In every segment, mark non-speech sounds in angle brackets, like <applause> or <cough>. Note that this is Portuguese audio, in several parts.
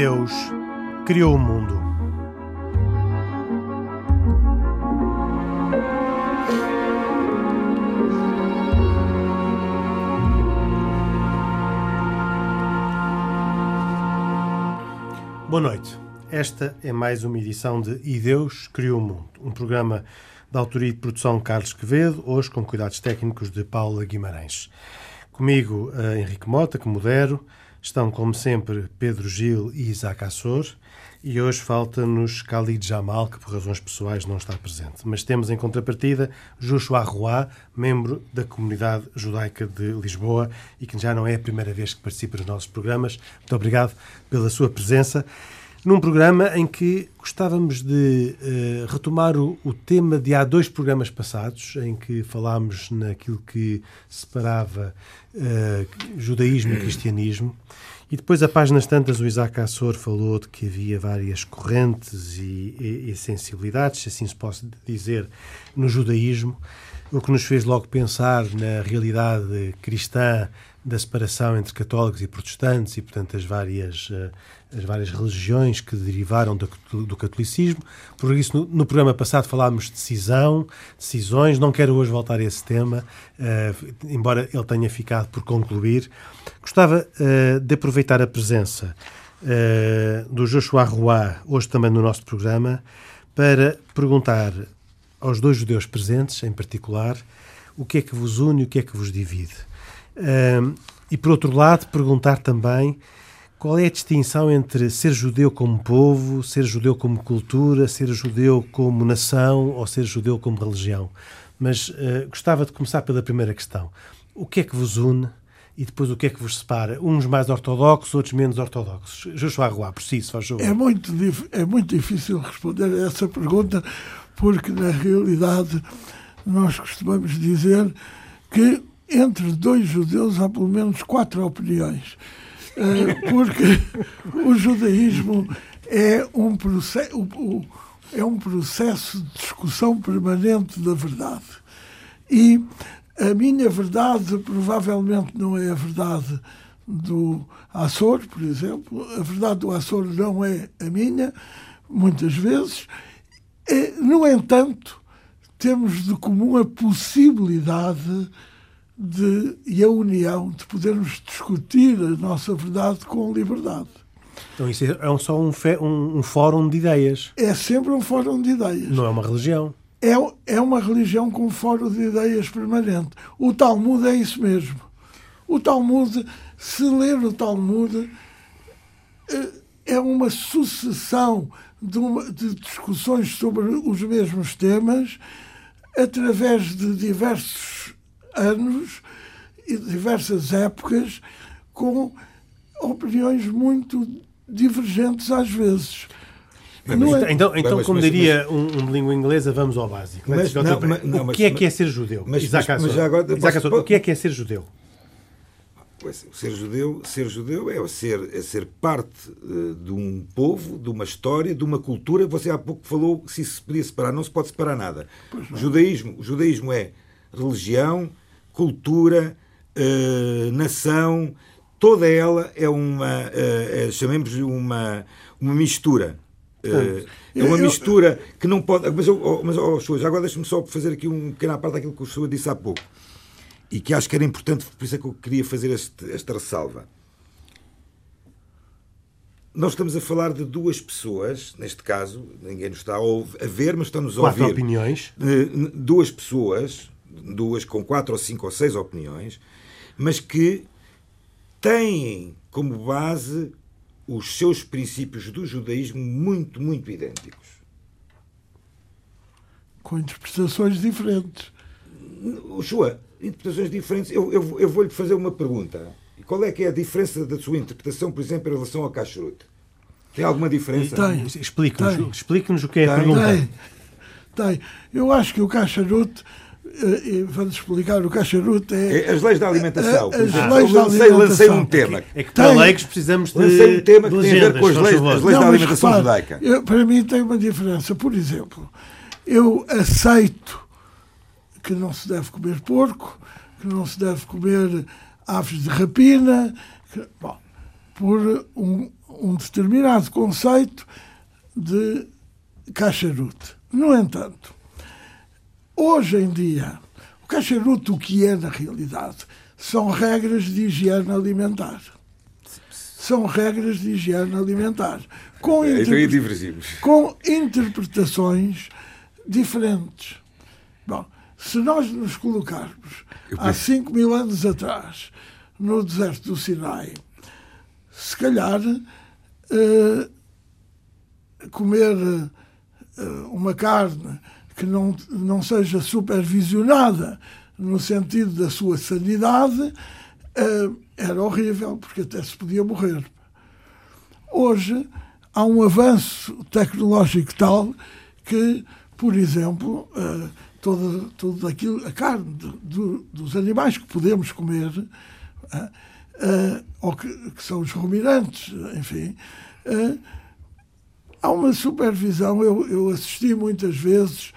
Deus criou o mundo. Boa noite. Esta é mais uma edição de E Deus Criou o Mundo, um programa da autoria de produção Carlos Quevedo, hoje com cuidados técnicos de Paula Guimarães. Comigo, uh, Henrique Mota, que modero, estão, como sempre, Pedro Gil e Isaac Assor, e hoje falta-nos Khalid Jamal, que por razões pessoais não está presente. Mas temos em contrapartida Joshua Roy, membro da comunidade judaica de Lisboa e que já não é a primeira vez que participa nos nossos programas. Muito obrigado pela sua presença num programa em que gostávamos de uh, retomar o, o, tema de há dois programas passados, em que falámos naquilo que separava uh, judaísmo e cristianismo. E depois, a páginas tantas, o Isaac Assor falou de que havia várias correntes e, e, e sensibilidades, se assim se pode dizer, no judaísmo, o que nos fez logo pensar na realidade cristã da separação entre católicos e protestantes e, portanto, as várias, uh, as várias religiões que derivaram do, do catolicismo. Por isso, no, no, programa passado falámos de decisão, decisões. Não quero hoje voltar a esse tema, uh, embora ele tenha ficado por concluir. Gostava uh, de aproveitar a presença do Joshua Roy, hoje também no nosso programa, para perguntar aos dois judeus presentes, em particular, o que é que vos une e o que é que vos divide e, por outro lado, perguntar também qual é a distinção entre ser judeu como povo, ser judeu como cultura, ser judeu como nação ou ser judeu como religião. Mas uh, gostava de começar pela primeira questão. O que é que vos une e depois o que é que vos separa? Uns mais ortodoxos, outros menos ortodoxos. Joshua Roy, por si, faz É muito, é muito difícil responder a essa pergunta, porque na realidade nós costumamos dizer que entre dois judeus há pelo menos quatro opiniões. Eh, porque o judaísmo é um, processo, é um processo de discussão permanente da verdade. E a minha verdade provavelmente não é a verdade do Açor, por exemplo. A verdade do Açor não é a minha, muitas vezes. No entanto, temos de comum a possibilidade de, e a união de podermos discutir a nossa verdade com liberdade. Então isso é, é só um, fe, um, um, fórum de ideias. É sempre um fórum de ideias. Não é uma religião. É, é uma religião com fórum de ideias permanente. O Talmud é isso mesmo. O Talmud, se ler o Talmud, eh, é uma sucessão de, uma, de discussões sobre os mesmos temas através de diversos anos e diversas épocas com opiniões muito divergentes às vezes. Mas, é... Então, então mas, como mas, diria um, um língua inglesa, vamos ao básico. Mas, não, não, o que é que é ser judeu? Mas, Isaac mas, agora, Isaac posso, o que é que é ser judeu? Pois, ser judeu, ser judeu é ser, é ser parte uh, de um povo, de uma história, de uma cultura. Você há pouco falou se se podia separar, não se pode separar nada. Judaísmo, o judaísmo é religião, cultura, uh, nação, toda ela é uma, uh, é, chamemos uma, uma mistura. Uh, é uma mistura que não pode. Mas, oh, mas oh, agora deixa-me só fazer aqui um pequeno parte daquilo que o Chua disse há pouco. E que acho que era importante, por isso é que eu queria fazer este, esta ressalva. Nós estamos a falar de duas pessoas, neste caso, ninguém nos está a ver, mas estamos a ouvir. Quatro opiniões. Duas pessoas duas com quatro ou cinco ou seis opiniões, mas que têm como base os seus princípios do judaísmo muito, muito idênticos. Com interpretações diferentes. Joa, interpretações diferentes. Eu, eu, eu vou-lhe fazer uma pergunta. Qual é que é a diferença da sua interpretação, por exemplo, em relação ao Kashrut? Tem alguma diferença? Tem. Explique-nos explique o que é a pergunta. Tem. Tem. Eu acho que o Kashrut e vamos explicar, o cacharuto é... é... As leis da alimentação. As ah, leis da lancei, alimentação. lancei um tema. É que para leigos precisamos de Lancei um tema que tem a ver com as leis, as leis não, da alimentação repare, judaica. Eu, para mim tem uma diferença. Por exemplo, eu aceito que não se deve comer porco, que não se deve comer aves de rapina, que, bom, por um, um determinado conceito de cacharute. No entanto, hoje em dia, o cacharute, o que é na realidade, são regras de higiene alimentar. São regras de higiene alimentar. Com, Então aí interpre- com interpretações diferentes. Bom, se nós nos colocarmos há 5 mil anos atrás no deserto do Sinai, se calhar eh, comer eh, uma carne que não, não seja supervisionada no sentido da sua sanidade eh, era horrível, porque até se podia morrer. Hoje há um avanço tecnológico tal que, por exemplo, toda, tudo aquilo, a carne do- do- dos animais que podemos comer, eh, ou que, que são os ruminantes, enfim, eh, há uma supervisão. Eu, eu assisti muitas vezes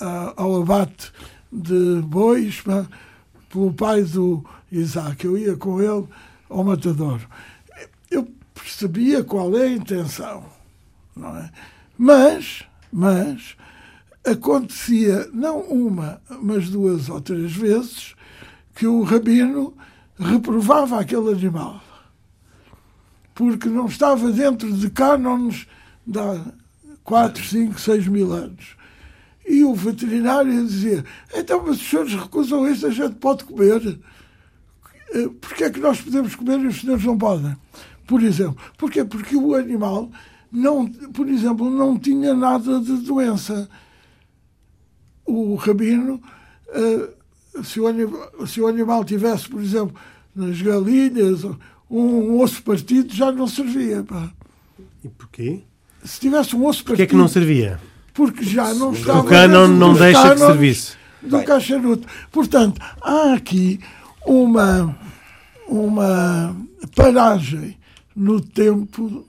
a- ao abate de bois pá, pelo pai do Isaac. Eu ia com ele ao matador. Eu percebia qual é a intenção, não é? Mas, mas acontecia não uma, mas duas ou três vezes que o rabino reprovava aquele animal porque não estava dentro de cânones de há 4, 5, 6 mil anos. E o veterinário dizia: então, mas os senhores recusam isto, a gente pode comer. Eh, Porquê é que nós podemos comer e os senhores não podem? Por exemplo, porquê? Porque o animal, não, por exemplo, não tinha nada de doença. O rabino, eh, se o, animal, se o animal tivesse, por exemplo, nas galinhas, um osso partido já não servia. Pá. E porquê? Se tivesse um osso Porquê é partido, que não servia? porque já não estava O dentro não deixa que servisse. do cacharuto. Portanto, há aqui uma, uma paragem no tempo,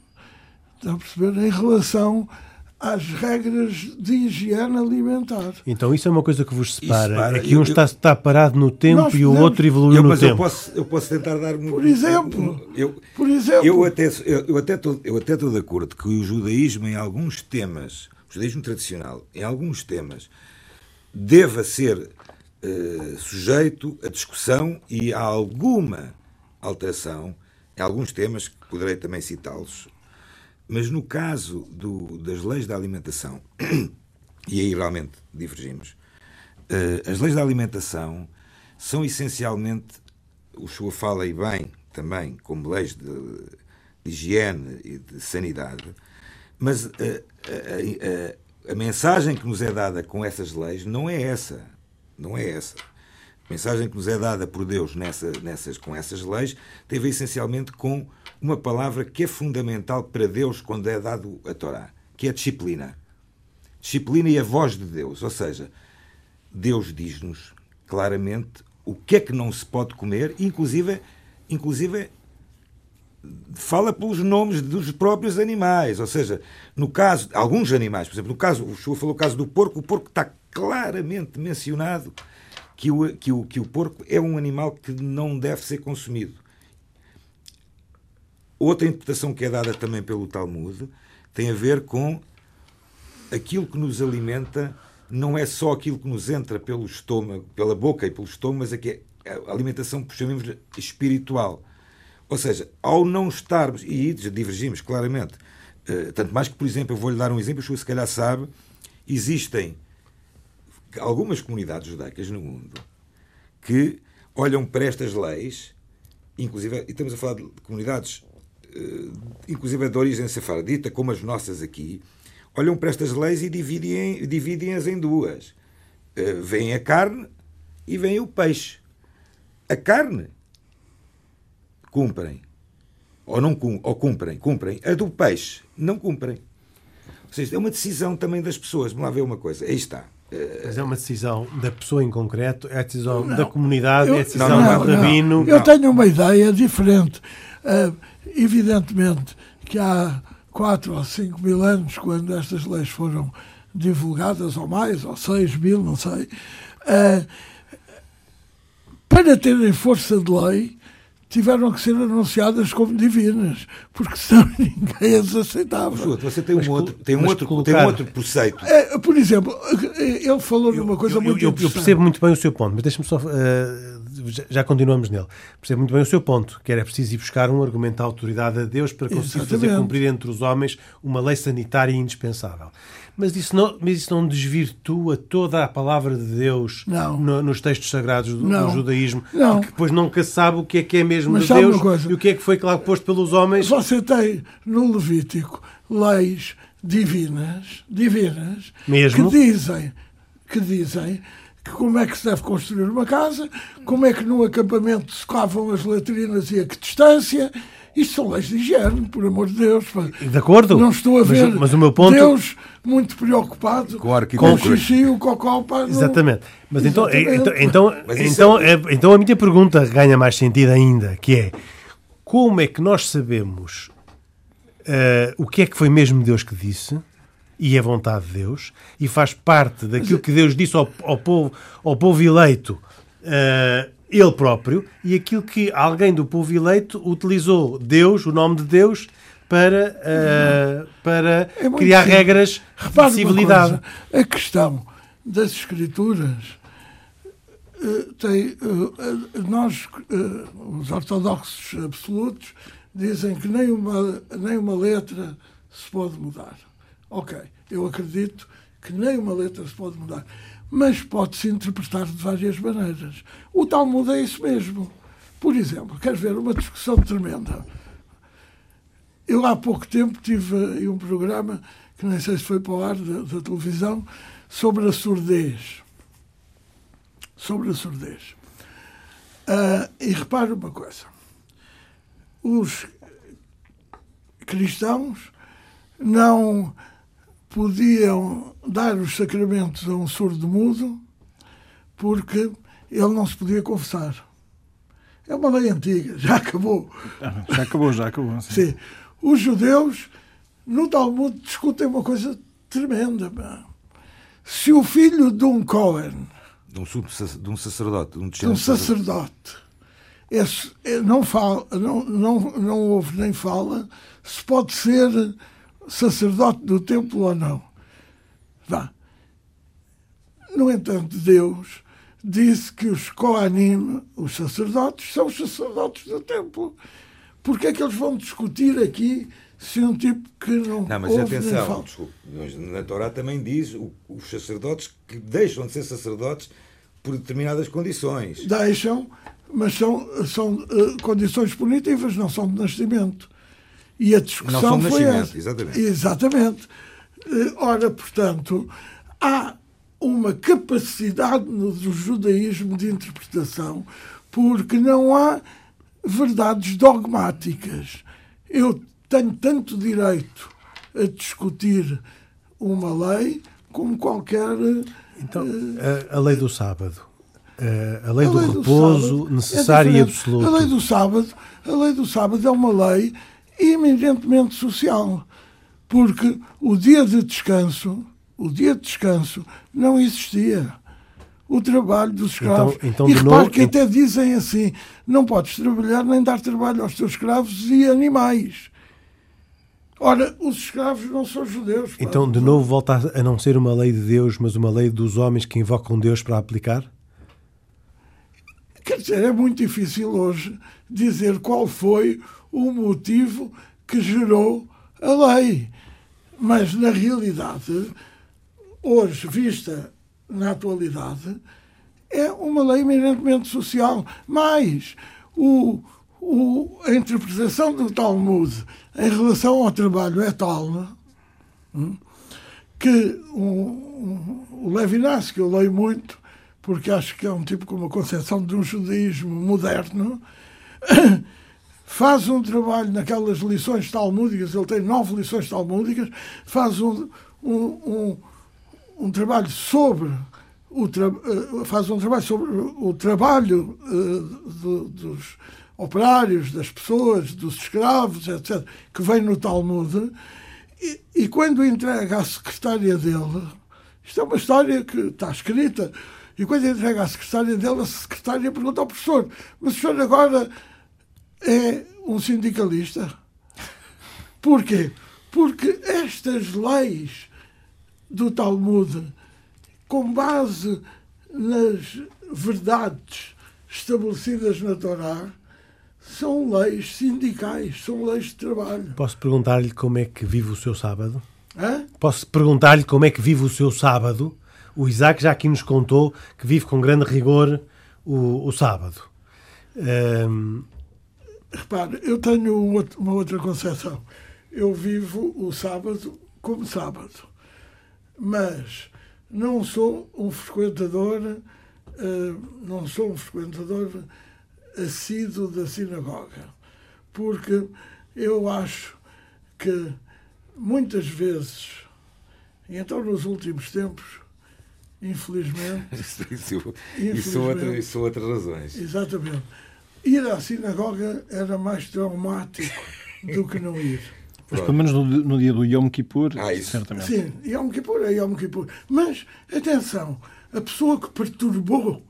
está a perceber, em relação às regras de higiene alimentar. Então isso é uma coisa que vos separa. separa. É que um Eu- está, está parado no tempo Nós e o podemos- outro evoluiu Eu, no mas eu tempo. posso, eu posso tentar dar um. Por exemplo. Eu, Por exemplo, eu até eu, eu até estou eu até estou de acordo que o judaísmo em alguns temas, o judaísmo tradicional, em alguns temas, deva ser eh, sujeito a discussão e a alguma alteração em alguns temas que poderei também citá-los. Mas no caso do- das leis da alimentação, <coughs> e aí realmente divergimos, eh, as leis da alimentação são essencialmente, o Shua fala e bem também, como leis de, de higiene e de sanidade, mas eh, a- a mensagem que nos é dada com essas leis não é essa. Não é essa. A mensagem que nos é dada por Deus nessa, nessas, com essas leis ver essencialmente com uma palavra que é fundamental para Deus quando é dado a Torá, que é disciplina. Disciplina e a voz de Deus. Ou seja, Deus diz-nos claramente o que é que não se pode comer, inclusive, inclusive fala pelos nomes dos próprios animais. Ou seja, no caso, alguns animais, por exemplo, no caso, o Chua falou o caso do porco, o porco está claramente mencionado que o, que, o, que o porco é um animal que não deve ser consumido. Outra interpretação que é dada também pelo Talmud tem a ver com aquilo que nos alimenta não é só aquilo que nos entra pelo estômago, pela boca e pelo estômago, mas é que é a alimentação, chamemos espiritual. Ou seja, ao não estarmos, e divergimos claramente, eh, tanto mais que, por exemplo, eu vou-lhe dar um exemplo, o senhor se calhar sabe, existem algumas comunidades judaicas no mundo que olham para estas leis, inclusive, e estamos a falar de comunidades, eh, inclusive de origem sefardita, como as nossas aqui, olham para estas leis e dividem- dividem-as em duas. Eh, Vem a carne e vem o peixe. A carne cumprem. Ou não ou cumprem, cumprem. A do peixe não cumprem. Ou seja, é uma decisão também das pessoas. Vamos lá ver uma coisa. Aí está. Mas é uma decisão da pessoa em concreto, é a decisão da comunidade, Eu- é a decisão Não, não, do não. rabino. Eu tenho uma ideia diferente. Ah, evidentemente que há quatro ou cinco mil anos, quando estas leis foram divulgadas, ou mais, ou seis mil, não sei, ah, para terem força de lei, tiveram que ser anunciadas como divinas, porque senão <laughs> ninguém as aceitava. você tem um, outro, tem, um outro, colocar... tem um outro preceito. É, por exemplo, ele falou numa coisa eu, muito eu, eu, eu percebo muito bem o seu ponto, mas deixa-me só. Uh, já, já, continuamos nele. Percebo muito bem o seu ponto, que era preciso ir buscar um argumento de autoridade a Deus para conseguir Exatamente. fazer cumprir entre os homens uma lei sanitária indispensável. Mas isso não, mas isso não desvirtua toda a palavra de Deus no, nos textos sagrados do, do judaísmo, não. porque depois nunca sabe o que é que é mesmo mas de Deus e o que é que foi claro posto pelos homens. Você tem no Levítico leis divinas, divinas, mesmo? que dizem que dizem que como é que se deve construir uma casa, como é que no acampamento se cavam as latrinas e a que distância, isto são leis de higiene, por amor de Deus. De acordo. Não estou a ver mas, mas o meu ponto... Deus muito preocupado com, com o xixi e o cocó. Para Exatamente. Mas então, então, então, então, é... então a minha pergunta ganha mais sentido ainda, que é como é que nós sabemos uh, o que é que foi mesmo Deus que disse e é vontade de Deus e faz parte daquilo que Deus disse ao, ao povo, ao povo eleito uh, ele próprio e aquilo que alguém do povo eleito utilizou Deus, o nome de Deus, para, uh, para é criar regras Repare de civilidade. a questão das escrituras uh, tem. Uh, nós, os ortodoxos absolutos, dizem que nem uma, nem uma letra se pode mudar. Ok, eu acredito que nem uma letra se pode mudar mas pode-se interpretar de várias maneiras. O Talmud é isso mesmo. Por exemplo, quer ver uma discussão tremenda. Eu há pouco tempo tive um programa, que nem sei se foi para o ar da, da televisão, sobre a surdez. Sobre a surdez. Uh, e repare uma coisa. Os cristãos não podiam dar os sacramentos a um surdo mudo porque ele não se podia confessar. É uma lei antiga, já acabou. <laughs> Já acabou, já acabou. Sim. sim. Os judeus, no Talmud, discutem uma coisa tremenda. Se o filho de um Cohen. De um, de um sacerdote. De um, de um sacerdote. Esse, é, não, fala, não, não, não ouve nem fala, se pode ser sacerdote do templo ou não. Vá. No entanto, Deus disse que os Koanim, os sacerdotes, são os sacerdotes do templo. Porquê é que eles vão discutir aqui se um tipo que não. Não, mas ouve atenção, desculpe, na Torá também diz os sacerdotes que deixam de ser sacerdotes por determinadas condições. Deixam, mas são, são uh, condições punitivas, não são de nascimento. E a discussão foi essa. Exatamente. Exatamente. Eh, ora, portanto, há uma capacidade no judaísmo de interpretação porque não há verdades dogmáticas. Eu tenho tanto direito a discutir uma lei como qualquer. Então, eh, a, a lei do sábado. Eh, a lei, a lei do, do repouso é necessário é e absoluto. A lei do sábado, a lei do sábado é uma lei eminentemente social, porque o dia de descanso, o dia de descanso não existia. O trabalho dos escravos. Então, então, e repare novo, que até dizem assim: não podes trabalhar nem dar trabalho aos teus escravos e animais. Ora, os escravos não são judeus. Então, de novo, volta a não ser uma lei de Deus, mas uma lei dos homens que invocam Deus para aplicar? Quer dizer, é muito difícil hoje dizer qual foi o motivo que gerou a lei. Mas, na realidade, hoje, vista na atualidade, é uma lei eminentemente social. Mas o, o, a interpretação do Talmud em relação ao trabalho é tal hum, que um, o Levinas, que eu leio muito, porque acho que é um tipo com uma concepção de um judaísmo moderno, <coughs> faz um trabalho naquelas lições talmúdicas, ele tem nove lições talmúdicas, faz um, um, um, um trabalho sobre o tra eh, faz um trabalho sobre o trabalho uh, do, dos operários, das pessoas, dos escravos, etc., que vem no Talmud, e, e quando entrega à secretária dele, isto é uma história que está escrita, e quando entrega à secretária dele, a secretária pergunta ao professor: Mas o senhor agora é um sindicalista. Porquê? Porque estas leis do Talmud, com base nas verdades estabelecidas na Torá, são leis sindicais, são leis de trabalho. Posso perguntar-lhe como é que vive o seu sábado? Hã? Posso perguntar-lhe como é que vive o seu sábado? O Isaac já aqui nos contou que vive com grande rigor o, o sábado. Hum, Repare, eu tenho um uma outra concepção. Eu vivo o sábado como sábado, mas não sou um frequentador, eh, não sou um frequentador assíduo da sinagoga, porque eu acho que muitas vezes, e então nos últimos tempos, infelizmente, <laughs> Isso, isso, isso, Infelizmente. outras, isso são outras razões. Exatamente. Ir à sinagoga era mais traumático do que não ir. Mas pelo menos no, no dia do Yom Kippur, Ah, isso. certamente. Sim, Yom Kippur é Yom Kippur. Mas, atenção, a pessoa que perturbou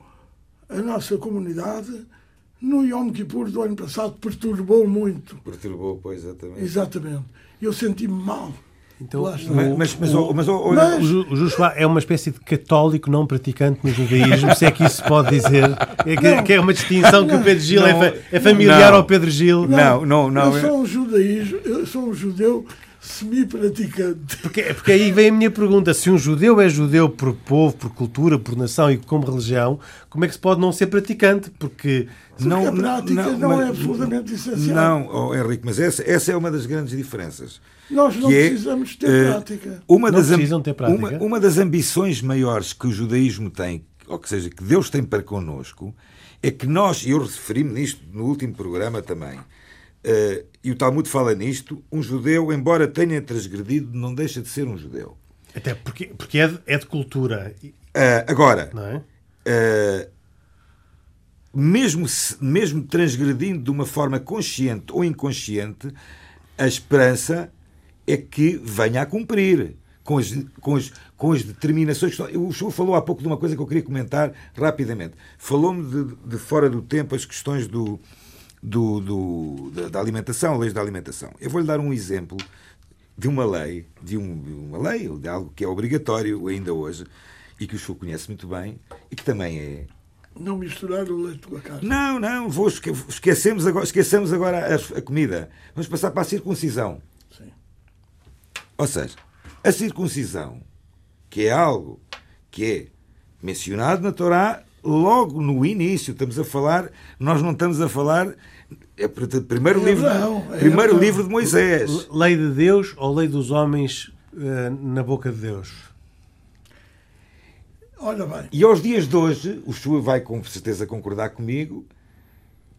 a nossa comunidade no Yom Kippur do ano passado perturbou muito. Perturbou, pois, exatamente. Exatamente. Eu senti-me mal. Então. Mas, mas, mas, oh, mas, olha, Mas- o, o Joshua é uma espécie de católico não praticante no judaísmo, se é que isso se pode dizer. É que, Não. que é uma distinção que o Pedro Gil é, Não. fa- é familiar Não. ao Pedro Gil. Não, não, não. Eu sou um judaísmo, eu sou um judeu semi-praticante. Porque, porque aí vem a minha pergunta: se um judeu é judeu por povo, por cultura, por nação e como religião, como é que se pode não ser praticante? Porque Porque a prática não, mas- é absolutamente essencial. Não, oh, Henrique, mas essa, essa é uma das grandes diferenças. Nós não é, precisamos ter eh, prática. Uma Não das, am- precisam ter prática? Uma, uma das ambições maiores que o judaísmo tem, ou que seja, que Deus tem para connosco, é que nós, e eu referi-me nisto no último programa também, eh, e o Talmud fala nisto, um judeu, embora tenha transgredido, não deixa de ser um judeu. até porque, porque é, de, é de cultura, Eh, agora, não é? Uh, mesmo, se- mesmo transgredindo de uma forma consciente ou inconsciente, a esperança é que venha a cumprir com as, com as, com as determinações. que O senhor falou há pouco de uma coisa que eu queria comentar rapidamente. Falou-me de, de fora do tempo as questões do, do, do- da, da alimentação, leis da alimentação. Eu vou-lhe dar um exemplo de uma lei, de, um- de uma lei, de algo que é obrigatório ainda hoje e que o senhor conhece muito bem e que também é Não misturar o leite com a carne. não, não, vou esque- esquecemos agora, esqueçamos agora a, a comida. Vamos passar para a circuncisão. Sim. Ou seja, a circuncisão, que é algo que é mencionado na Torá logo no início, estamos a falar, nós não estamos a falar é portanto, primeiro É livro, Abraão, é primeiro Abraão. livro de Moisés. Le- Lei de Deus ou lei dos homens eh, na boca de Deus? Olha bem, E aos dias de hoje, o senhor vai com certeza concordar comigo,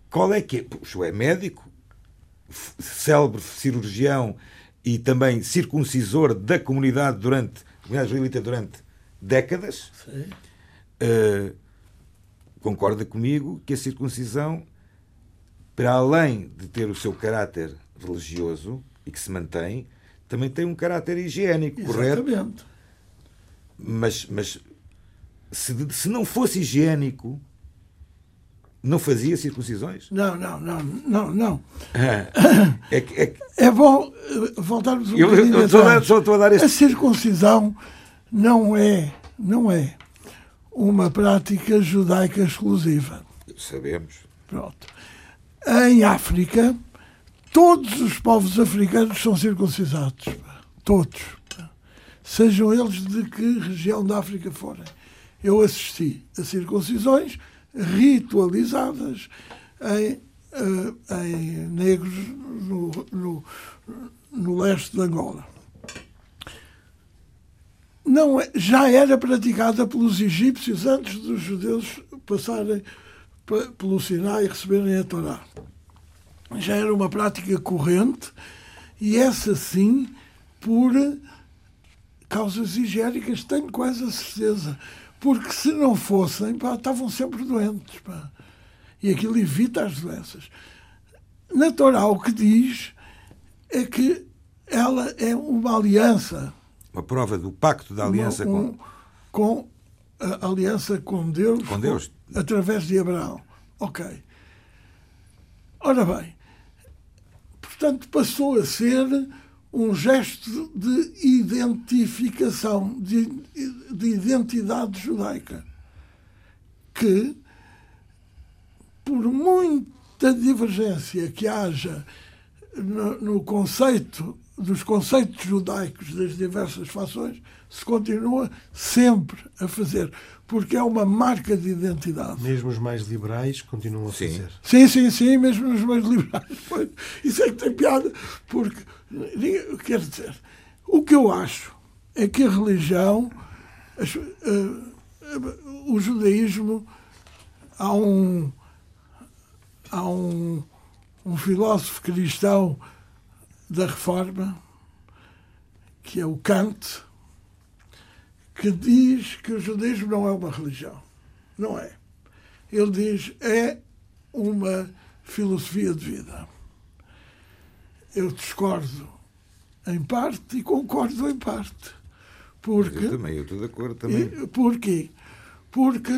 qual é que é? O senhor é médico, célebre cirurgião e também circuncisor da comunidade durante, da comunidade israelita durante décadas. sim, Uh, concorda comigo que a circuncisão, para além de ter o seu caráter religioso e que se mantém, também tem um caráter higiênico, correto? exatamente. Mas, mas se, se não fosse higiênico, não fazia circuncisões? Não, não, não, não, não. É é que- É bom eh, voltarmos um eu, bocadinho eu estou, a estou a dar A este. circuncisão não é, não é uma prática judaica exclusiva. Sabemos. Pronto. Em África, todos os povos africanos são circuncisados. Todos. Sejam eles de que região da África forem. Eu assisti a circuncisões ritualizadas em, eh, em negros no, no, no leste de Angola. Não é- já era praticada pelos egípcios antes dos judeus passarem pe- pelo Sinai e receberem a Torá. Já era uma prática corrente e essa sim por causas higiênicas, tenho quase a certeza. Porque se não fossem, pá, estavam sempre doentes. pá. E aquilo evita as doenças. Na Torá o que diz é que ela é uma aliança Uma prova do pacto da aliança um- com. com a aliança com Deus, Com Deus. através de Abraão. Ok. Ora bem, portanto, passou a ser um gesto de identificação, de, de identidade judaica, que, por muita divergência que haja no, no conceito dos conceitos judaicos das diversas fações, se continua sempre a fazer, porque é uma marca de identidade. Mesmo os mais liberais continuam a Sim. fazer. Sim, sim, sim, mesmo os mais liberais. <laughs> Pois, Isso é que tem piada, porque, quer dizer, o que eu acho é que a religião, as- eh, o judaísmo, há um, há um, um filósofo cristão da Reforma, que é o Kant, que diz que o judaísmo não é uma religião. Não é. Ele diz é uma filosofia de vida. Eu discordo em parte e concordo em parte. Porque, Eu também, eu estou de acordo também. Porquê? Porque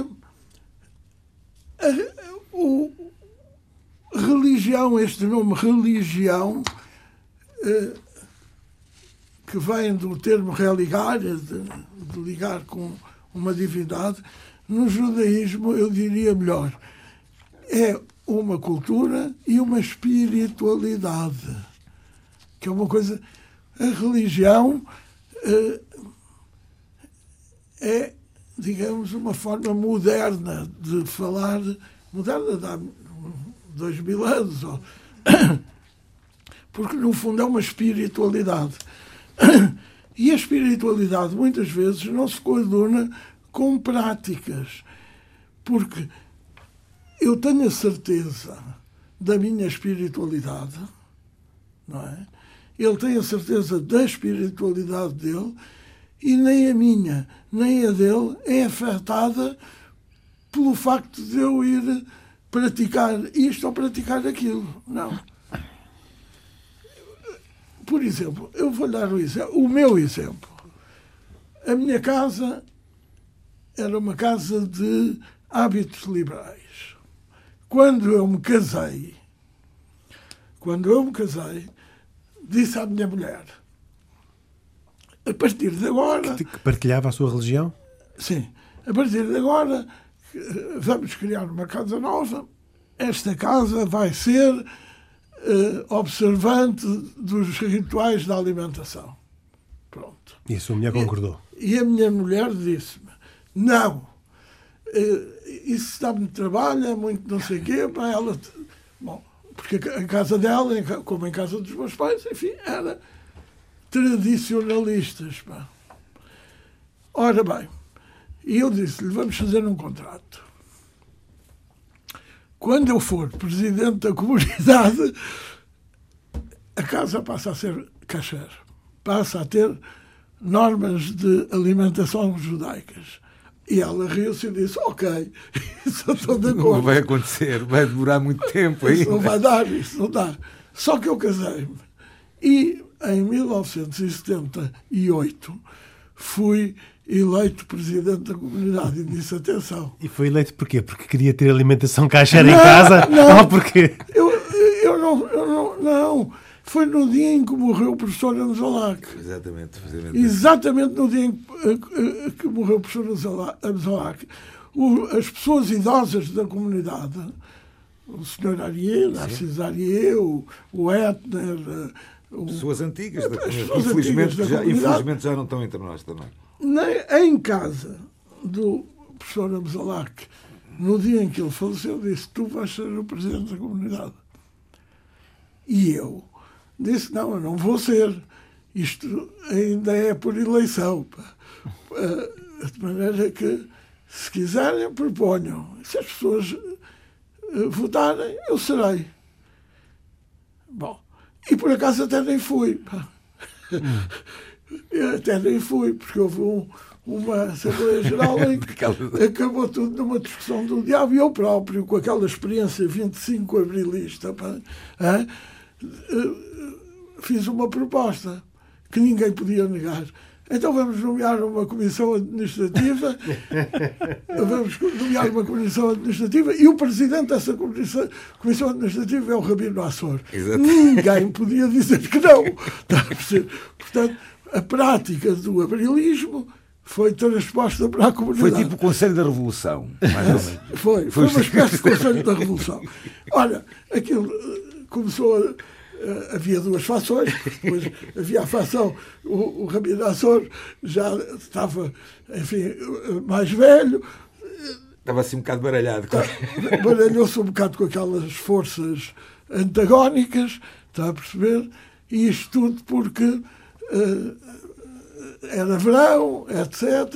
a- o, religião, este nome religião, que vem do termo religar, de, de ligar com uma divindade, no judaísmo eu diria melhor, é uma cultura e uma espiritualidade, que é uma coisa. A religião eh, é, digamos, uma forma moderna de falar, moderna de há dois mil anos, ou- porque no fundo é uma espiritualidade. <clears throat> E a espiritualidade muitas vezes não se coaduna com práticas, porque eu tenho a certeza da minha espiritualidade, não é? Ele tem a certeza da espiritualidade dele e nem a minha, nem a dele é afetada pelo facto de eu ir praticar isto ou praticar aquilo. Não. Por exemplo, eu vou dar o, exemplo, o meu exemplo. A minha casa era uma casa de hábitos liberais. Quando eu me casei, quando eu me casei, disse à minha mulher, a partir de agora, Que partilhava a sua religião? sim, a partir de agora eh, vamos criar uma casa nova. Esta casa vai ser observante dos rituais da alimentação. Pronto. E a sua mulher concordou. E a minha mulher disse-me: Não, eh, isso dá-me trabalho, é muito não sei o quê. Pá, ela, bom, porque a casa dela, como em casa dos meus pais, enfim, era tradicionalistas. Pá. Ora bem, e eu disse-lhe: Vamos fazer um contrato. Quando eu for presidente da comunidade, a casa passa a ser kasher, passa a ter normas de alimentação judaicas. E ela riu-se e disse: Ok, <laughs> isso eu estou de Não acordo. vai acontecer, vai demorar muito tempo Isso não ainda. vai dar, isso não dá. Só que eu casei-me. E em 1978 fui eleito presidente da comunidade e disse: Atenção, E foi eleito porquê? Porque queria ter alimentação caixeira em casa? não. Ou porque... eu, eu, não, eu não, não. Foi no dia em que morreu o professor Anzolac. Exatamente, precisamente. Exatamente no dia em que, eh, eh, que morreu o professor Anzola- Anzolac, as pessoas idosas da comunidade, o senhor Ariel, Narciso Ariel, o, o Etner, eh, o, Pessoas antigas, da As comunidade. infelizmente, antigas da já, comunidade. infelizmente já não estão entre nós também. Em casa do professor Anzolac, no dia em que ele faleceu, disse: Tu vais ser o presidente da comunidade. E eu disse: Não, eu não vou ser. Isto ainda é por eleição. Ah, De maneira que, se quiserem, proponham. Se as pessoas eh, votarem, eu serei. Bom, e por acaso até nem fui. pá. Eu até nem fui, porque houve um- uma Assembleia Geral em <laughs> que acabou tudo numa discussão do diabo e eu próprio, com aquela experiência 25 abrilista, pá, eh, fiz uma proposta que ninguém podia negar. então vamos nomear uma comissão administrativa, <laughs> vamos nomear uma comissão administrativa e o presidente dessa comissão, comissão administrativa é o Rabino. Exato. Ninguém podia dizer que não. <laughs> Portanto, a prática do abrilismo foi transposta para a comunidade. Foi tipo o Conselho da Revolução, mais ou menos. <laughs> Foi, foi uma espécie de Conselho da Revolução. Olha, aquilo eh, começou a. eh, Havia duas fações, depois havia a fação, o, o Rabino Assor já estava, enfim, eh, mais velho, Estava assim um bocado baralhado. baralhou-se um bocado com aquelas forças antagónicas, está a perceber? E isto tudo porque era verão, etc.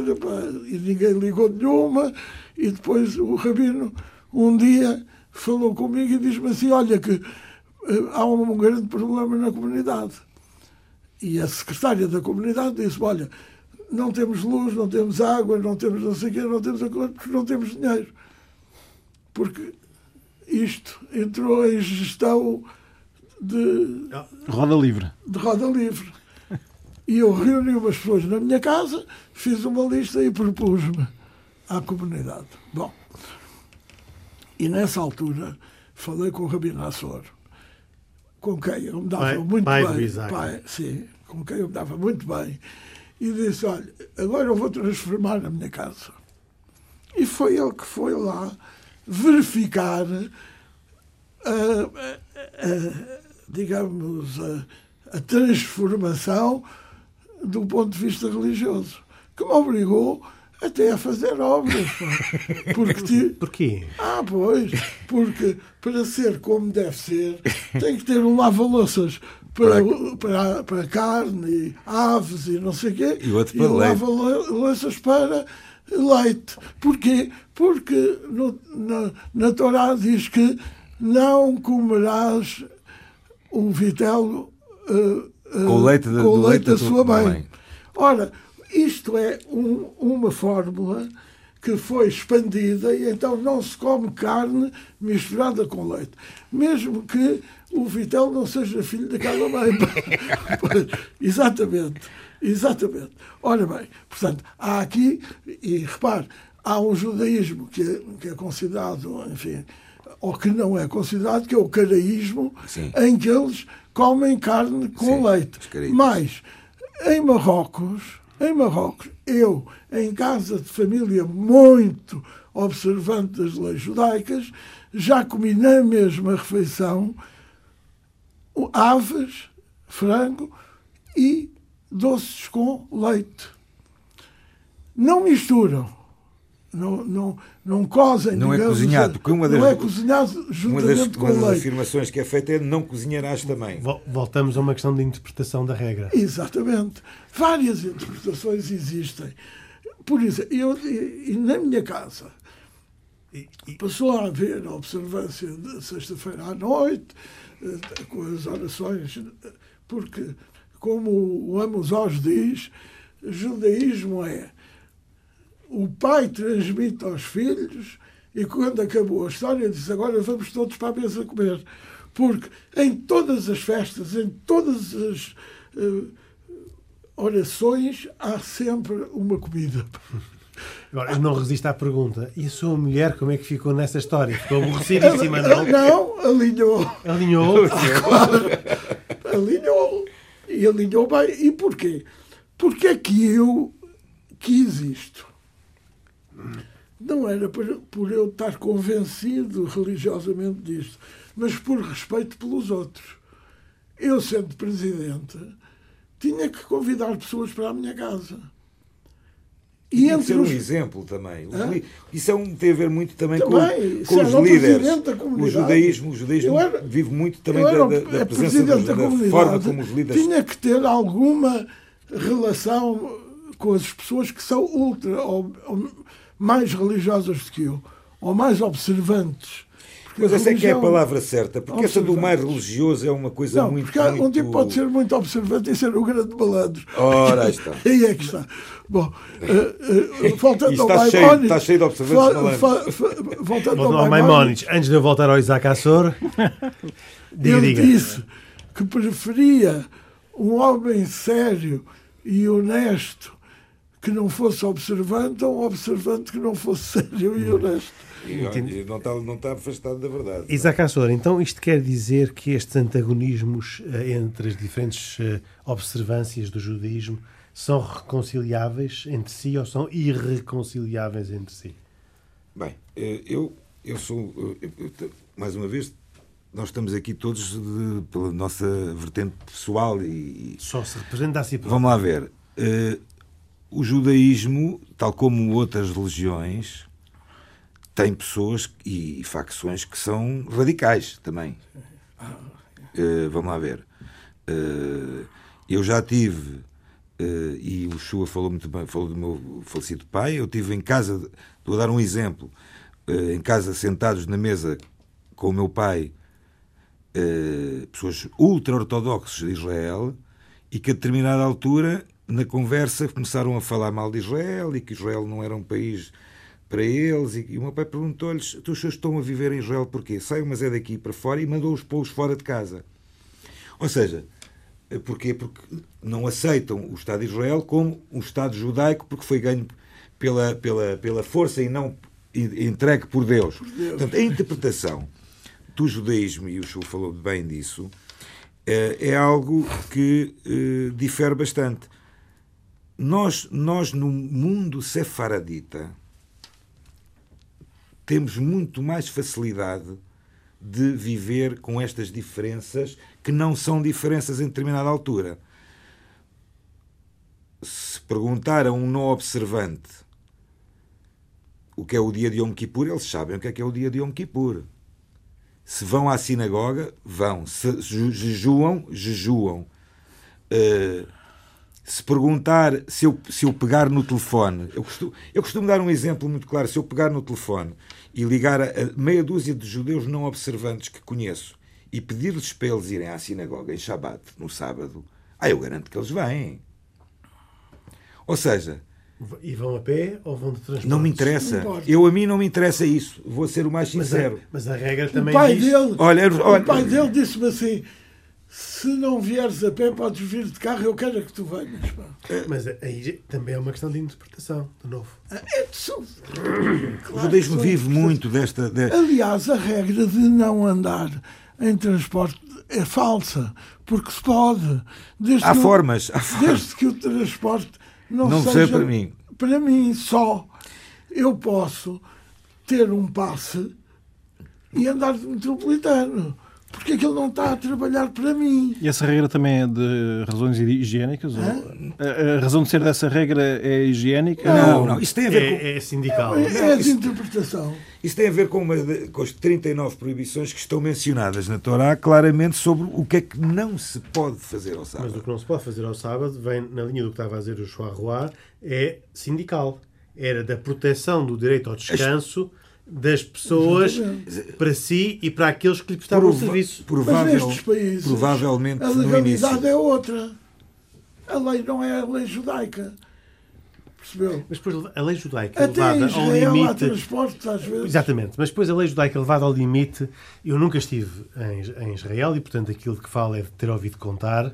e ninguém ligou nenhuma. E depois o Rabino, um dia, falou comigo e disse-me assim: Olha, que eh, há um grande problema na comunidade. E a secretária da comunidade disse: Olha, não temos luz, não temos água, não temos não sei o quê, não temos porque não temos dinheiro. Porque isto entrou em gestão de, Roda livre. de roda livre. E eu reuni umas pessoas na minha casa, fiz uma lista e propus-me à comunidade. Bom, e nessa altura falei com o Rabino Assor, com quem eu me dava Pai- muito pai do bem. Isaac. Pai, sim, com quem eu me dava muito bem. E disse, olha, agora eu vou transformar a minha casa. E foi ele que foi lá verificar a, a- a- digamos, a transformação do ponto de vista religioso, que me obrigou até a fazer obras. pá. <laughs> Porque ti- Porquê? ah, pois, porque para ser como deve ser, tem que ter um lava-louças para, para, para carne, e aves e não sei o quê, E outro para um leite. lava-louças para leite. Porquê? Porque no, na, na Torá diz que não comerás o vitelo eh, Com o leite da- com o leite da da sua mãe. mãe. Ora, isto é um- uma fórmula que foi expandida e então não se come carne misturada com leite. Mesmo que o Vitel não seja filho daquela mãe. <laughs> Exatamente. Exatamente. Ora bem, portanto, há aqui, e repare, há um judaísmo que é, que é considerado, enfim, ou que não é considerado, que é o caraísmo, Sim. em que eles comem carne com Sim, leite. Mas em Marrocos, em Marrocos, eu, em casa de família muito observante das leis judaicas, já comi na mesma refeição aves, frango e doces com leite. Não misturam. Não, não, não cozem, Não é digamos, cozinhado, porque uma das- não é cozinhado Uma das, juntamente uma com das leite. afirmações que é feita é não cozinharás também. Vol- Voltamos a uma questão de interpretação da regra. Exatamente. Várias interpretações existem. Por isso, eu, e, e na minha casa, passou a haver a observância de sexta-feira à noite, eh, com as orações, porque, como o Amos Oz diz, judaísmo é o pai transmite aos filhos e quando acabou a história diz agora vamos todos para a mesa comer. Porque em todas as festas, em todas as eh, orações, há sempre uma comida. <laughs> Agora, eu não resisto à pergunta. E a sua mulher, como é que ficou nessa história? Ficou aborrecidíssima, não? <laughs> Não, alinhou. Alinhou. <laughs> alinhou. E alinhou bem. E porquê? Porque é que eu quis isto. Não era por, por eu estar convencido religiosamente disto, mas por respeito pelos outros. Eu, sendo presidente, tinha que convidar pessoas para a minha casa. E Tem entre ser um os, exemplo também. Li- Isso é um, tem a ver muito também, Também, com, com os líderes. O judaísmo, o judaísmo era- vive muito também da, da, da presença dos, da da forma como os líderes. tinha que ter alguma relação com as pessoas que são ultra ou, ou mais religiosas do que eu, ou mais observantes. Porque Mas essa é que é a palavra certa, porque essa do mais religioso é uma coisa Não, muito. porque um tipo pode ser muito observante e ser um grande malandro. Ora, aí está. <laughs> Aí é que está. Bom, eh, eh, <laughs> voltando Isto ao está cheio- Maimónides, está cheio de observantes fa- malandros. fa- fa- Voltando ao ao Maimónides, Maimónides, antes de eu voltar ao Isaac Assor, <laughs> diga, ele diga. disse que preferia um homem sério e honesto que não fosse observante ou um observante que não fosse <laughs> sério e honesto. E, e não, está, não está afastado da verdade. Isaac Assor, então isto quer dizer que estes antagonismos eh, entre as diferentes eh, observâncias do judaísmo são reconciliáveis entre si ou são irreconciliáveis entre si? Bem, eh, eu, eu sou, eu, eu, mais uma vez, nós estamos aqui todos de, pela nossa vertente pessoal e. Só se representa a si próprio. Vamos lá ver. Uh, o judaísmo, tal como outras religiões, tem pessoas e facções que são radicais também. Uh, vamos lá ver. Uh, eu já tive, uh, e o Chua falou muito bem, falou do meu falecido pai, eu tive em casa, vou dar um exemplo, em casa sentados na mesa com o meu pai, pessoas ultra-ortodoxas de Israel, e que a determinada altura, na conversa, começaram a falar mal de Israel e que Israel não era um país para eles e, o meu pai perguntou-lhes: tu os seus estão a viver em Israel porquê? Saiam, mas é daqui para fora e mandou-os pô-los fora de casa. Ou seja, porquê? Porque não aceitam o Estado de Israel como um Estado judaico porque foi ganho pela, pela, pela força e não entregue por Deus. por Deus. Portanto, a interpretação do judaísmo, e o Chu falou bem disso, é, é algo que eh, difere bastante. Nós, nós, no mundo sefaradita, temos muito mais facilidade de viver com estas diferenças que não são diferenças em determinada altura. Se perguntar a um não observante o que é o dia de Yom Kippur, eles sabem o que é que é o dia de Yom Kippur. Se vão à sinagoga, vão. Se jejuam, jejuam. Uh, se perguntar se eu, se eu pegar no telefone, eu costumo, eu costumo dar um exemplo muito claro: se eu pegar no telefone e ligar a, a meia dúzia de judeus não observantes que conheço e pedir-lhes para eles irem à sinagoga em Shabat, no sábado, ah, eu garanto que eles vêm. Ou seja. E vão a pé ou vão de transporte? Não me interessa. Não eu a mim não me interessa isso. Vou ser o mais sincero. Mas a, mas a regra também o pai diz... Dele, olha, olha, o pai dele disse-me assim: se não vieres a pé, podes vir de carro, eu quero é que tu venhas. É, mas aí também é uma questão de interpretação, de novo. É, é claro, o judaísmo vive muito desta, Aliás, a regra de não andar em transporte é falsa, porque se pode. Desde há, formas, há formas. Desde que o transporte não, não seja para mim. Para mim só. Eu posso ter um passe e andar de metropolitano porque é que ele não está a trabalhar para mim? E essa regra também é de razões higiênicas? A, a, razão de ser dessa regra é higiênica? Não, não. Isso tem a ver é, com... É sindical. É, é de interpretação. Isso tem a ver com, uma, com as 39 proibições que estão mencionadas na Torá, claramente sobre o que é que não se pode fazer ao sábado. Mas o que não se pode fazer ao sábado vem na linha do que estava a dizer o Chouarroa, é sindical. Era da proteção do direito ao descanso... As das pessoas Exatamente. para si e para aqueles que lhe prestavam Prova o serviço. Provável, Mas países, provavelmente a legalidade é outra. A lei não é a lei judaica. Percebeu? Mas depois a lei judaica Até levada ao limite. às vezes. Exatamente, mas depois a lei judaica levada ao limite. Eu nunca estive em, em Israel e, portanto, aquilo que falo é de ter ouvido contar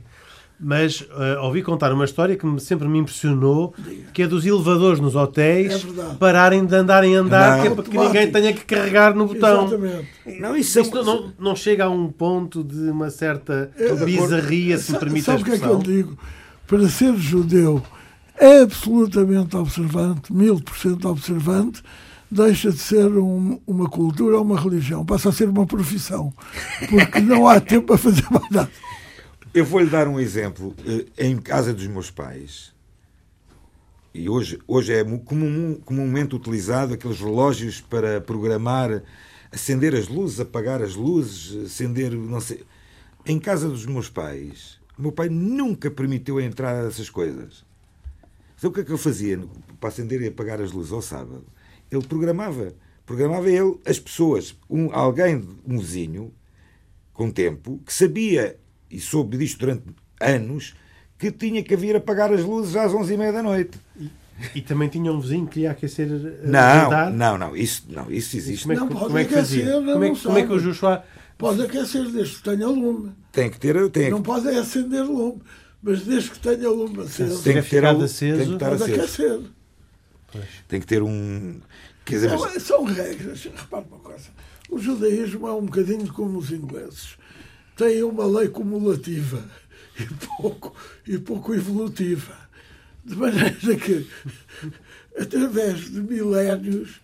mas uh, ouvi contar uma história que sempre me impressionou, que é dos elevadores nos hotéis é pararem de andarem a andar, que é para que ninguém tenha que carregar no botão. Exatamente. Não, isso, isso é... não, não, chega a um ponto de uma certa é, bizarria, se me permite sabe a expressão. Sabe o que é que eu digo? Para ser judeu absolutamente observante, mil por cento observante, deixa de ser um, uma cultura ou uma religião, passa a ser uma profissão, porque não há <laughs> tempo para fazer mais nada. Eu vou-lhe dar um exemplo. Eh, em casa dos meus pais, e hoje, hoje é comum, comumente utilizado aqueles relógios para programar, acender as luzes, apagar as luzes, acender, não sei. Em casa dos meus pais, o meu pai nunca permitiu a entrada dessas coisas. Então o que é que eu fazia para acender e apagar as luzes ao sábado? Ele programava. Programava ele as pessoas, um, alguém, um vizinho, com tempo, que sabia e soube disto durante anos, que tinha que vir apagar as luzes às 11h30 da noite. E, e, também tinha um vizinho que ia aquecer não, não, não, isso, não, isso existe. Como é que, como é que fazia? Como é, como é que o Joshua... Pode aquecer desde que tenha lume. Tem que ter... Tem não pode acender lume. Mas desde que tenha lume aceso, Tem que que ter aceso. tem que estar pode aceso. aquecer. Tem que ter um. Quer dizer, Não, mas- é- são regras. Repare uma coisa. O judaísmo é um bocadinho como os ingleses. Tem uma lei cumulativa e pouco, e pouco evolutiva. De maneira que, através de milénios,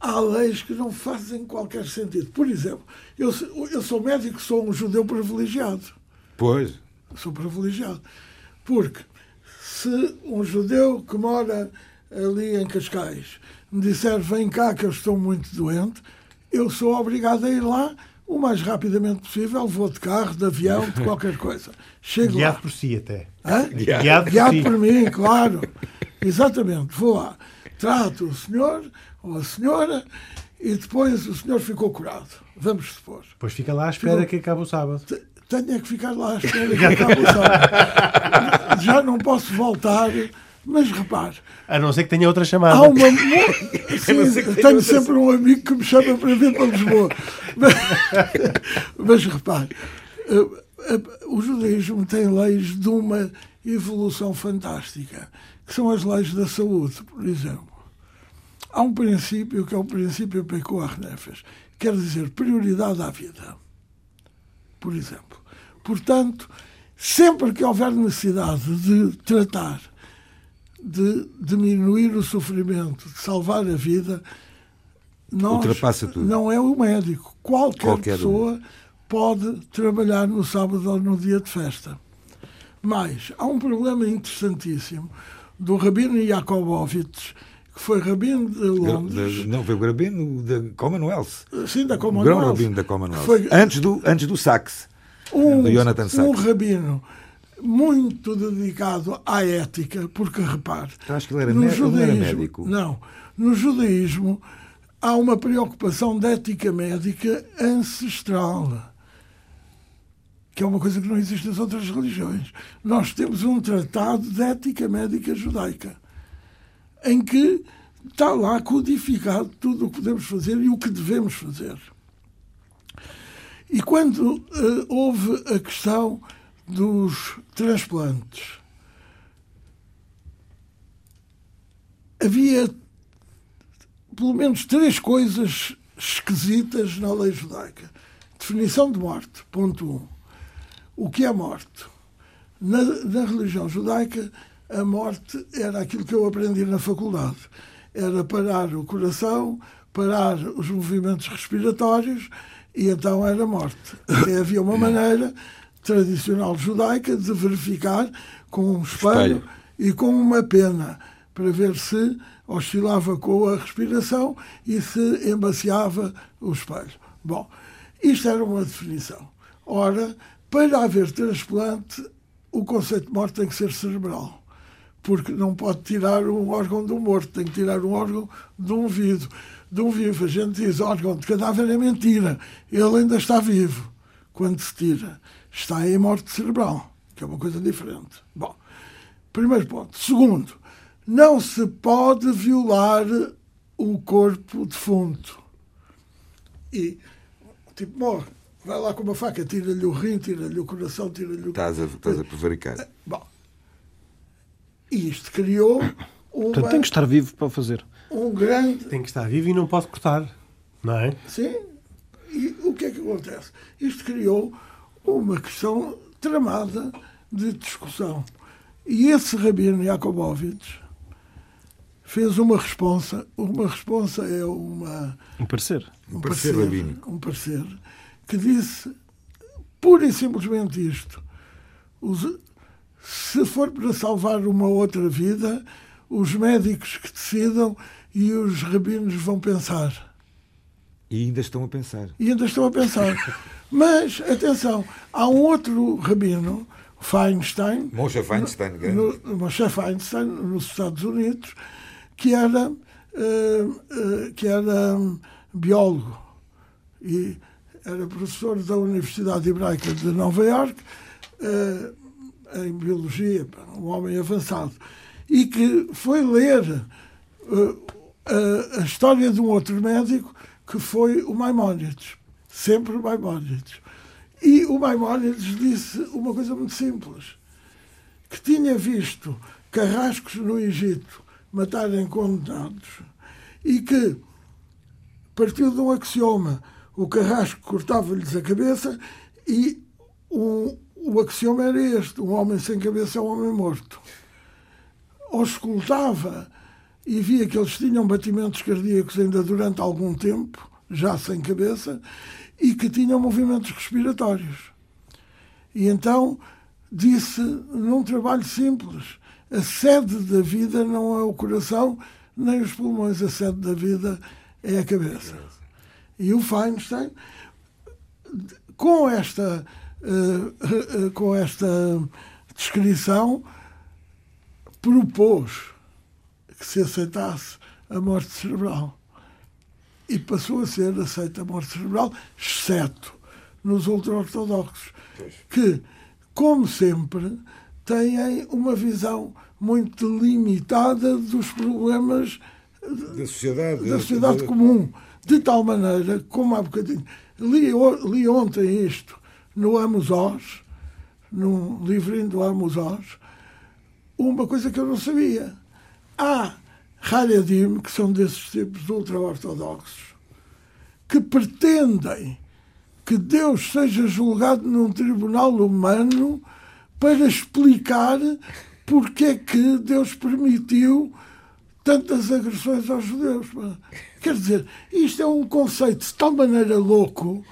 há leis que não fazem qualquer sentido. Por exemplo, eu, eu sou médico, sou um judeu privilegiado. Pois. Sou privilegiado. Porque se um judeu que mora ali em Cascais me disser vem cá que eu estou muito doente, eu sou obrigado a ir lá o mais rapidamente possível, vou de carro, de avião, de qualquer coisa. Chego Guiado lá. por si até. Hã? Guiado por Guiado si. por mim, claro. Exatamente. Vou lá. Trato o senhor ou a senhora e depois o senhor ficou curado. Vamos supor. Depois fica lá à espera Ficou- que acabe o sábado. Te- Tenho é que ficar lá à espera que <laughs> acabe o sábado. Já não posso voltar, mas repare, A não ser que tenha outra chamada. há uma. <laughs> Sim, tenho sempre um amigo que me chama para vir para Lisboa. <laughs> Mas, mas repare, eh, eh, o judaísmo tem leis de uma evolução fantástica, que são as leis da saúde, por exemplo. Há um princípio que é o princípio Pecoar Nefes, quer dizer prioridade à vida por exemplo. Portanto, sempre que houver necessidade de tratar, de diminuir o sofrimento, de salvar a vida, nós, Ultrapassa tudo. não é o médico. Qualquer, Qualquer um. pessoa pode trabalhar no sábado ou no dia de festa. Mas há um problema interessantíssimo do Rabino Yakobovitch, que foi rabino de Londres, não, foi o Rabino da Commonwealth. sim, da O grão Commonwealth, Rabino da Commonwealth. Foi- Antes, do, antes do Sachs. um, do Jonathan Sachs. um rabino muito dedicado à ética, porque repare, Eu acho que ele era, no mé- ele era judaísmo, médico. não, no judaísmo há uma preocupação de ética médica ancestral, que é uma coisa que não existe nas outras religiões. Nós temos um tratado de ética médica judaica, em que está lá codificado tudo o que podemos fazer e o que devemos fazer. E quando eh, houve a questão dos transplantes, havia pelo menos três coisas esquisitas na lei judaica. Definição de morte, ponto um. O que é morte? Na, na religião judaica, a morte era aquilo que eu aprendi na faculdade. Era parar o coração, parar os movimentos respiratórios e então era morte. Até havia uma maneira tradicional judaica de verificar com um espelho, Espelho. e com uma pena para ver se oscilava com a respiração e se embaciava o espelho. Bom, isto era uma definição. Ora, para haver transplante, o conceito de morte tem que ser cerebral. Porque não pode tirar um órgão de um morto, tem que tirar um órgão de um vivo. De um vivo, a gente diz órgão de cadáver é mentira. Ele ainda está vivo quando se tira. Está em morte cerebral, que é uma coisa diferente. Bom, primeiro ponto. Segundo, não se pode violar o corpo defunto. E, tipo, morre. Vai lá com uma faca, tira-lhe o rim, tira-lhe o coração, tira-lhe o. Estás a, estás a prevaricar. Bom, e isto criou uma, Portanto, tem que estar vivo para o fazer. um grande. Tem que estar vivo e não pode cortar. Não é? Sim. E o que é que acontece? Isto criou uma questão tramada de discussão. E esse Rabino Yakobovich fez uma responsa. Uma responsa é uma, Um parecer. Um parecer rabínico. um parecer que disse pura e simplesmente isto. Os- se for para salvar uma outra vida, os médicos que decidam e os rabinos vão pensar. E ainda estão a pensar. E ainda estou a pensar. <laughs> Mas, atenção, há um outro rabino, Feinstein, Moshe Feinstein, grande. no, Moshe Feinstein, nos Estados Unidos, que era, eh, eh, que era hum, biólogo e era professor da Universidade Hebraica de Nova Iorque eh, em biologia, um homem avançado, e que foi ler eh, a história de um outro médico que foi o Maimónides, sempre o Maimónides. E o Maimónides disse uma coisa muito simples, que tinha visto carrascos no Egito matarem condenados e que partiu de um axioma. O carrasco cortava-lhes a cabeça e o, o axioma era este: um homem sem cabeça é um homem morto. Auscultava e via que eles tinham batimentos cardíacos ainda durante algum tempo, já sem cabeça, e que tinham movimentos respiratórios. E então disse, num trabalho simples, a sede da vida não é o coração nem os pulmões, a sede da vida é a cabeça. E o Feinstein, com esta, uh, uh, com esta descrição, propôs que se aceitasse a morte cerebral. E passou a ser aceita a morte cerebral, exceto nos ultra-ortodoxos, que, como sempre, têm uma visão muito limitada dos problemas da sociedade, da sociedade comum. De tal maneira, como há bocadinho, li, li ontem isto no Amos Oz, num livrinho do Amos Oz, uma coisa que eu não sabia. Há Haredim, que são desses tipos ultra-ortodoxos, que pretendem que Deus seja julgado num tribunal humano para explicar porque é que Deus permitiu tantas agressões aos judeus. Quer dizer, isto é um conceito de tal maneira louco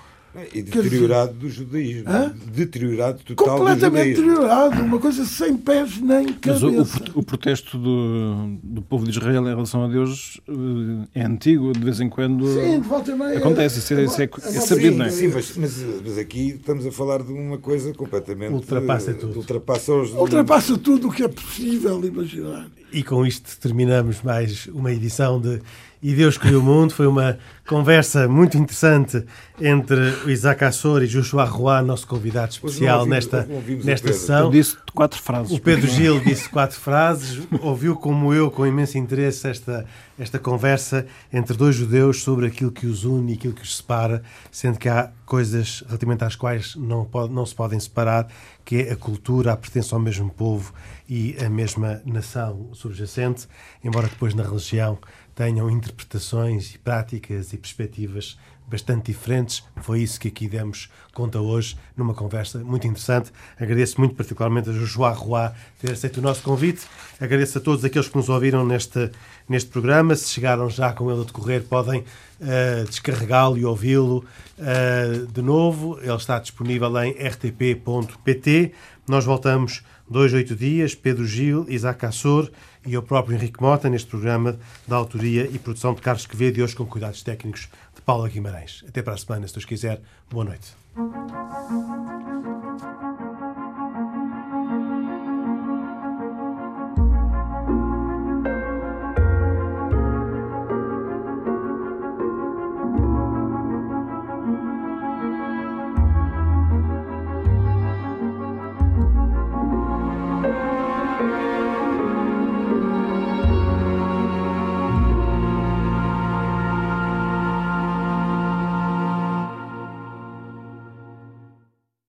e deteriorado do judaísmo. Hã? Deteriorado total Completamente deteriorado. Uma coisa sem pés nem cabeça. Mas o, o, o protesto do, do povo de Israel em relação a Deus eh, é antigo, de vez em quando Sim, de volta meia. acontece. Isso é, isso é, é sabido, não é? Sim, mas, mas, mas aqui estamos a falar de uma coisa completamente... Ultrapassa tudo. Ultrapassa, os... Ultrapassa tudo o que é possível imaginar. E com isto terminamos mais uma edição de E Deus Criou o Mundo. Foi uma conversa muito interessante entre o Isaac Assor e Joshua Roy, nosso convidado especial ouvimos, nesta, ouvimos nesta sessão. Eu disse quatro frases. O Pedro Gil disse quatro frases, ouviu como eu, com imenso interesse, esta, esta conversa entre dois judeus sobre aquilo que os une e aquilo que os separa, sendo que há coisas relativamente às quais não, pode, não se podem separar, que é a cultura, a pertença ao mesmo povo e a mesma nação subjacente, embora depois na religião tenham interpretações e práticas e perspectivas bastante diferentes. Foi isso que aqui demos conta hoje, numa conversa muito interessante. Agradeço muito particularmente a Joshua Roy ter aceito o nosso convite. Agradeço a todos aqueles que nos ouviram neste, neste programa. Se chegaram já com ele a decorrer, podem uh, descarregá-lo e ouvi-lo uh, de novo. Ele está disponível em rtp.pt. Nós voltamos dois, oito dias. Pedro Gil, Isaac Assor e ao próprio Henrique Mota neste programa da autoria e produção de Carlos Quevedo e hoje com cuidados técnicos de Paula Guimarães. Até para a semana, se Deus quiser. Boa noite.